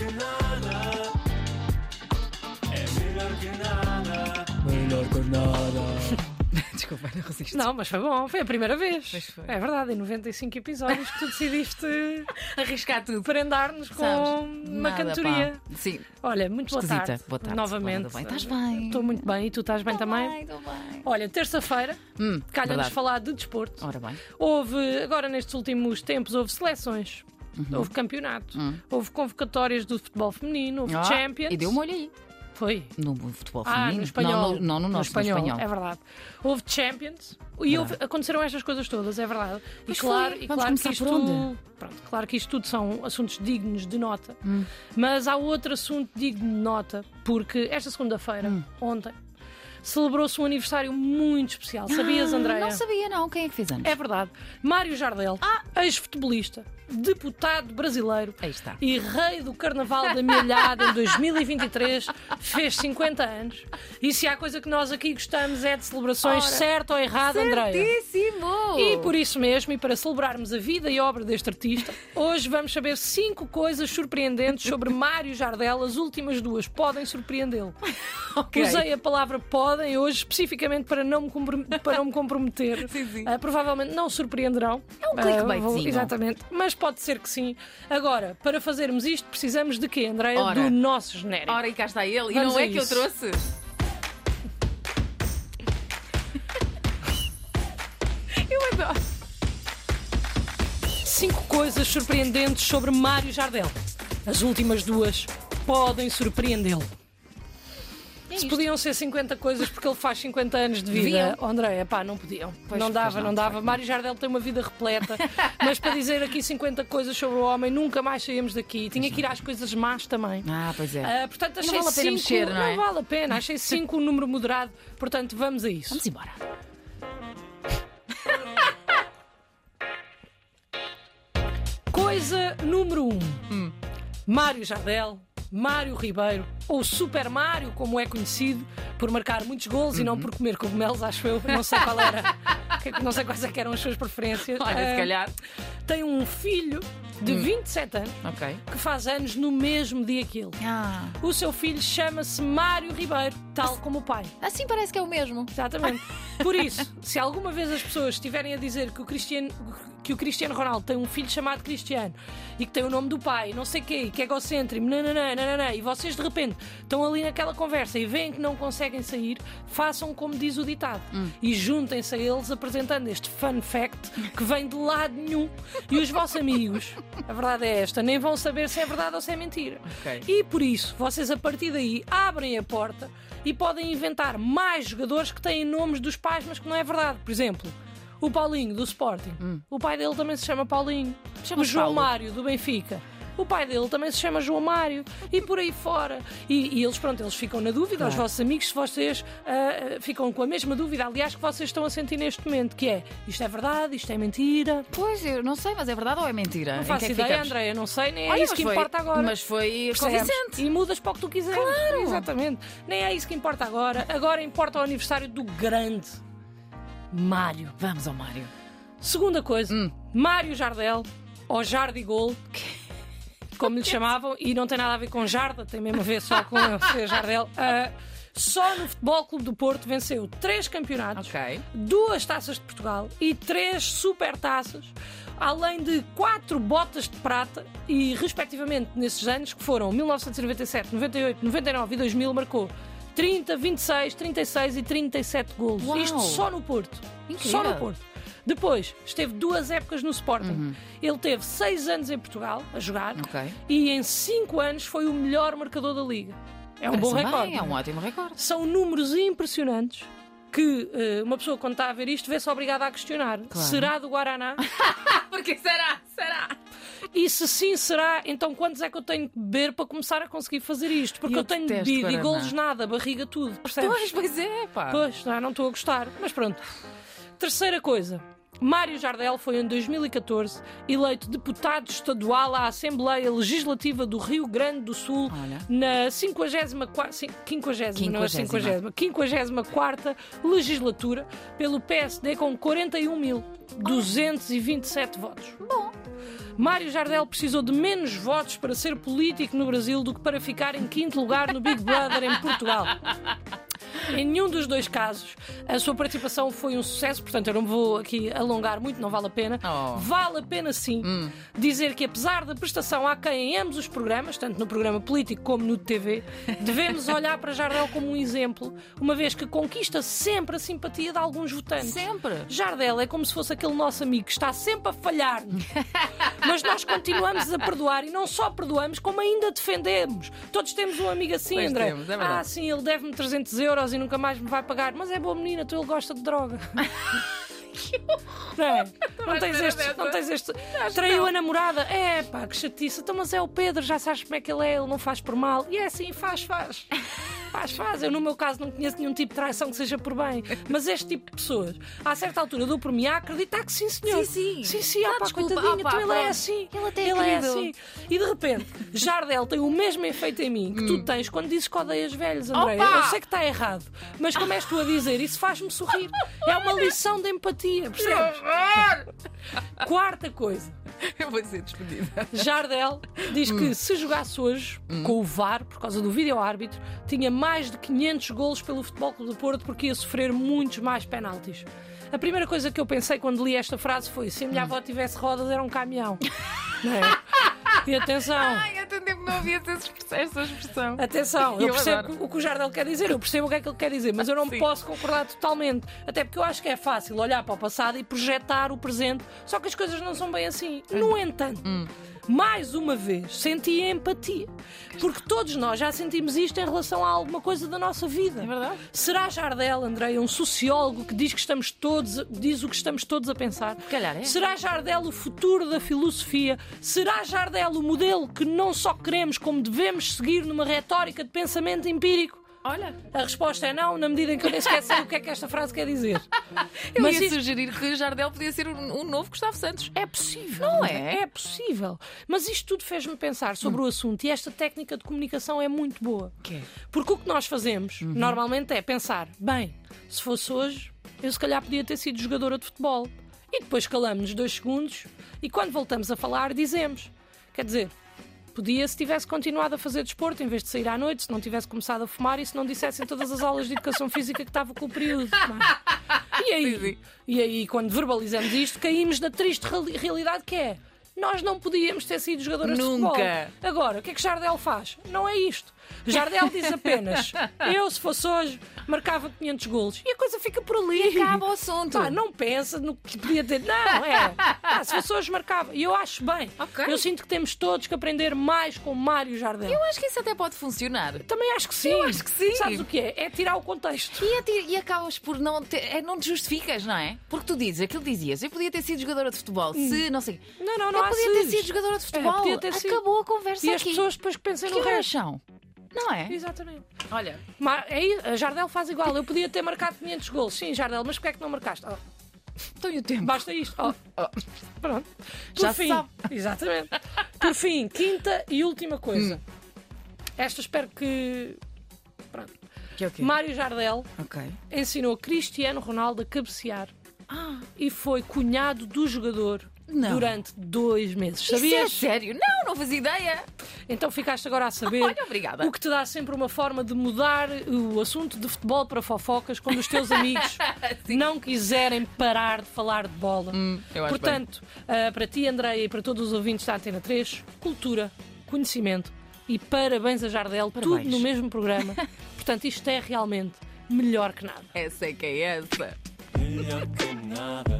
que nada. É melhor que nada. Melhor que nada. Desculpa, não resisto. Não, mas foi bom, foi a primeira vez. Pois foi. É verdade, em 95 episódios que tu decidiste Arriscar tudo. prendar-nos com Sabes? uma Nada, cantoria. pá. Sim. Olha, muito boa Esquisita. tarde. Boa tarde. Novamente. Bem? Estás bem? Estou muito bem e tu estás bem também? Estou bem. Olha, terça-feira, Hum, calha-nos falar de desporto. Ora bem. Houve, agora nestes últimos tempos, houve seleções. Uhum. Houve campeonato, houve convocatórias do futebol feminino, houve Ah, Champions. E deu um olho aí. Foi. No futebol Ah, feminino. no espanhol. Não, no, não no nosso, no espanhol. É verdade. Houve Champions e houve- aconteceram estas coisas todas, é verdade. E claro, foi. e Vamos claro que isto? Pronto, claro que isto tudo são assuntos dignos de nota. Hum. Mas há outro assunto digno de nota, porque esta segunda-feira, Hum. ontem, celebrou-se um aniversário muito especial. Sabias, Ah, Andréia? Não sabia, não. Quem é que fez anos? É verdade. Mário Jardel, Ah! ex-futebolista, deputado brasileiro Aí está. e rei do Carnaval da Milhada em 2023, fez 50 anos. E se há coisa que nós aqui gostamos é de celebrações, Ora, certo ou errado, Andréia? Certíssimo! E por isso mesmo, e para celebrarmos a vida e obra deste artista, hoje vamos saber cinco coisas surpreendentes sobre Mário Jardel. As últimas duas podem surpreendê-lo. Ok. Usei a palavra podem hoje especificamente para não me, para não me comprometer. Sim, sim. Ah, provavelmente não surpreenderão. É um clickbaitzinho. vou- Exatamente. Mas pode ser que sim. Agora, para fazermos isto, precisamos de quê, Andréia? Ora. Do nosso genérico. Ora, e cá está ele. E Vamos não a é que eu isso. trouxe. Eu adoro. Cinco coisas surpreendentes sobre Mário Jardel. As últimas duas podem surpreendê-lo. É Se isto. podiam ser 50 coisas porque ele faz 50 anos de vida, Deviam. oh, Andréia, pá, não podiam. Pois, não pois dava, não, não, dava. Mário Jardel tem uma vida repleta, mas para dizer aqui 50 coisas sobre o homem, nunca mais saímos daqui. Tinha que ir às coisas más também. Ah, pois é. Ah, portanto, achei vale a pena cinco, mexer, não é? vale a pena. Achei 5 um número moderado. Portanto, vamos a isso. Vamos embora. Coisa número 1. Um. Hum. Mário Jardel, Mário Ribeiro, ou Super Mário, como é conhecido, por marcar muitos gols e não Uhum. por comer cogumelos, acho eu. Não sei qual era. não sei quais é que eram as suas preferências. Olha, Ah, se calhar. Tem um filho de Hum. 27 anos Ok. que faz anos no mesmo dia que ele. Ah. O seu filho chama-se Mário Ribeiro, tal como o pai. Assim parece que é o mesmo. Exatamente. Por isso, se alguma vez as pessoas estiverem a dizer que o Cristiano, que o Cristiano Ronaldo tem um filho chamado Cristiano e que tem o nome do pai, não sei quê, que é egocêntrico, nananã, nananã, e vocês de repente estão ali naquela conversa e veem que não conseguem sair, façam como diz o ditado e juntem-se a eles apresentando este fun fact que vem de lado nenhum. E os vossos amigos, a verdade é esta, nem vão saber se é verdade ou se é mentira. Ok. E por isso, vocês a partir daí abrem a porta e podem inventar mais jogadores que têm nomes dos pais, mas que não é verdade. Por exemplo, o Paulinho do Sporting. O pai dele também se chama Paulinho. O Chama-se João Hum. Paulo. Mário do Benfica. O pai dele também se chama João Mário e por aí fora. E, e eles, pronto, eles ficam na dúvida, os Claro. vossos amigos, se vocês ah, ficam com a mesma dúvida, aliás, que vocês estão a sentir neste momento, que é isto é verdade, isto é mentira. Pois, eu não sei, mas é verdade ou é mentira? Não Em faço que é que ideia? Andréia, não sei, nem é Olha, isso que foi- importa agora. Mas foi convincente. E mudas para o que tu quiseres. Claro. Exatamente. Nem é isso que importa agora. Agora importa o aniversário do grande Mário. Vamos ao Mário. Segunda coisa, Hum. Mário Jardel, ou Jardigol, como lhe chamavam, e não tem nada a ver com Jarda, tem mesmo a ver só com ser Jardel. Ah, só no Futebol Clube do Porto venceu três campeonatos, Ok. duas taças de Portugal e três super taças, além de quatro botas de prata e, respectivamente, nesses anos, que foram 1997, 98, 99 e 2000, marcou 30, 26, 36 e 37 golos. Uau! Isto só no Porto. Incrível. Só no Porto. Depois, esteve duas épocas no Sporting. Ele teve seis anos em Portugal a jogar Uhum. Ok. e em cinco anos foi o melhor marcador da Liga. É um bom Parece bem, recorde. É um ótimo recorde. São números impressionantes que eh, uma pessoa, quando está a ver isto, vê-se obrigada a questionar. Claro. Será do Guaraná? Porque será? Será? e se sim será, então quantos é que eu tenho que beber para começar a conseguir fazer isto? Porque Eu eu, tenho bebido e golos nada, barriga tudo. Percebes? Pois, pois é, pá. Pois, não, não estou a gostar. Mas pronto. Terceira coisa. Mário Jardel foi em 2014 eleito deputado estadual à Assembleia Legislativa do Rio Grande do Sul Olha. na 54, 50, não é 50, 54 legislatura pelo PSD com 41.227 votos. Bom. Mário Jardel precisou de menos votos para ser político no Brasil do que para ficar em quinto lugar no Big Brother em Portugal. Em nenhum dos dois casos a sua participação foi um sucesso, portanto eu não me vou aqui alongar muito, não vale a pena. Oh. Vale a pena sim dizer que apesar da prestação a quem em ambos os programas, tanto no programa político como no de TV, devemos olhar para Jardel como um exemplo, uma vez que conquista sempre a simpatia de alguns votantes. Sempre. Jardel é como se fosse aquele nosso amigo que está sempre a falhar-nos. Mas nós continuamos a perdoar e não só perdoamos, como ainda defendemos. Todos temos um amigo assim, Pois André. temos, é ah, sim, ele deve-me 300 euros e nunca mais me vai pagar. Mas é boa menina, tu ele gosta de droga. Não, é? não, tens este, não tens este. Traiu a namorada. É pá, que chatice. Então, mas é o Pedro, já sabes como é que ele é, ele não faz por mal. E é assim, faz, faz. Faz, faz. Eu, no meu caso, não conheço nenhum tipo de traição que seja por bem. Mas este tipo de pessoas, a certa altura, dou por mim a acreditar que sim, senhor. Sim, sim. Sim, sim, ah, pá, desculpa. Ah, pá, então ele é assim. Ele até é ele é assim. E de repente, Jardel tem o mesmo efeito em mim que tu tens quando dizes que odeias velhos, André. Opa! Eu sei que está errado, mas como és tu a dizer, isso faz-me sorrir. É uma lição de empatia, percebes? Quarta coisa. Eu vou ser despedida. Jardel diz que se jogasse hoje com o VAR, por causa do vídeo-árbitro, tinha mais de 500 golos pelo Futebol Clube do Porto porque ia sofrer muitos mais penaltis. A primeira coisa que eu pensei quando li esta frase foi: se a minha avó tivesse rodas, era um caminhão. Não é? E atenção. Ai, não havia essa expressão. Atenção, eu Eu percebo adoro. o que o Jardel quer dizer, eu percebo o que é que ele quer dizer, mas eu não Sim. posso concordar totalmente. Até porque eu acho que é fácil olhar para o passado e projetar o presente, só que as coisas não são bem assim. No entanto, mais uma vez, senti empatia. Porque todos nós já sentimos isto em relação a alguma coisa da nossa vida. É verdade. Será Jardel, André, um sociólogo que diz que estamos todos, diz o que estamos todos a pensar? calhar é. Será Jardel o futuro da filosofia? Será Jardel o modelo que não só queremos, como devemos seguir numa retórica de pensamento empírico? Olha, A resposta é não, na medida em que eu nem sequer sei o que é que esta frase quer dizer. eu Mas ia sugerir que Jardel podia ser um, um novo Gustavo Santos. É possível. Não André, é? É possível. Mas isto tudo fez-me pensar sobre o assunto e esta técnica de comunicação é muito boa. Que é? Porque o que nós fazemos Uhum. normalmente é pensar: bem, se fosse hoje, eu se calhar podia ter sido jogadora de futebol. E depois calamos-nos dois segundos e quando voltamos a falar, dizemos. Quer dizer, podia se tivesse continuado a fazer desporto em vez de sair à noite, se não tivesse começado a fumar e se não dissessem todas as aulas de educação física que estava com o período. é? E aí, Sim, sim. e aí, quando verbalizamos isto, caímos na triste reali- realidade que é. Nós não podíamos ter sido jogadoras de Nunca. futebol. Agora, o que é que Jardel faz? Não é isto. Jardel diz apenas: eu, se fosse hoje, marcava 500 golos. E a coisa fica por ali. E acaba o assunto. Pá, não pensa no que podia ter. Não, é. Ah, se fosse hoje, marcava. E eu acho bem. Ok. Eu sinto que temos todos que aprender mais com Mário Jardel. Eu acho que isso até pode funcionar. Também acho que sim. Eu acho que sim. Sabes o que é? É tirar o contexto. E, ati- e acabas por não ter, é, não te justificas, não é? Porque tu dizes, aquilo que dizias, eu podia ter sido jogadora de futebol, se não sei. Não, não, não eu há podia ter sido jogadora de futebol. podia ter sido. Acabou a conversa E as aqui. pessoas depois que pensem que no resto. são? Não é? Exatamente. Olha, Ma- é Jardel faz igual. Eu podia ter marcado 500 gols. Sim, Jardel, mas porquê é que não marcaste? Oh, tenho o tempo. basta isto. Oh, Oh. Pronto. Por Já fim, sabe. Exatamente. Por fim, quinta e última coisa. Hum. Esta espero que. Pronto. Que é o quê? Mário Jardel Ok. ensinou Cristiano Ronaldo a cabecear Ah, e foi cunhado do jogador Não. durante dois meses. isso é Sabias? sério? Não, não fazia ideia. Então ficaste agora a saber. Olha, obrigada. O que te dá sempre uma forma de mudar o assunto de futebol para fofocas quando os teus amigos não quiserem parar de falar de bola. Hum, eu acho Portanto, ah, para ti, Andréia, e para todos os ouvintes da Antena 3, cultura, conhecimento e parabéns a Jardel, tudo Parabéns. no mesmo programa. Portanto, isto é realmente melhor que nada. Essa é que é essa. Melhor que nada.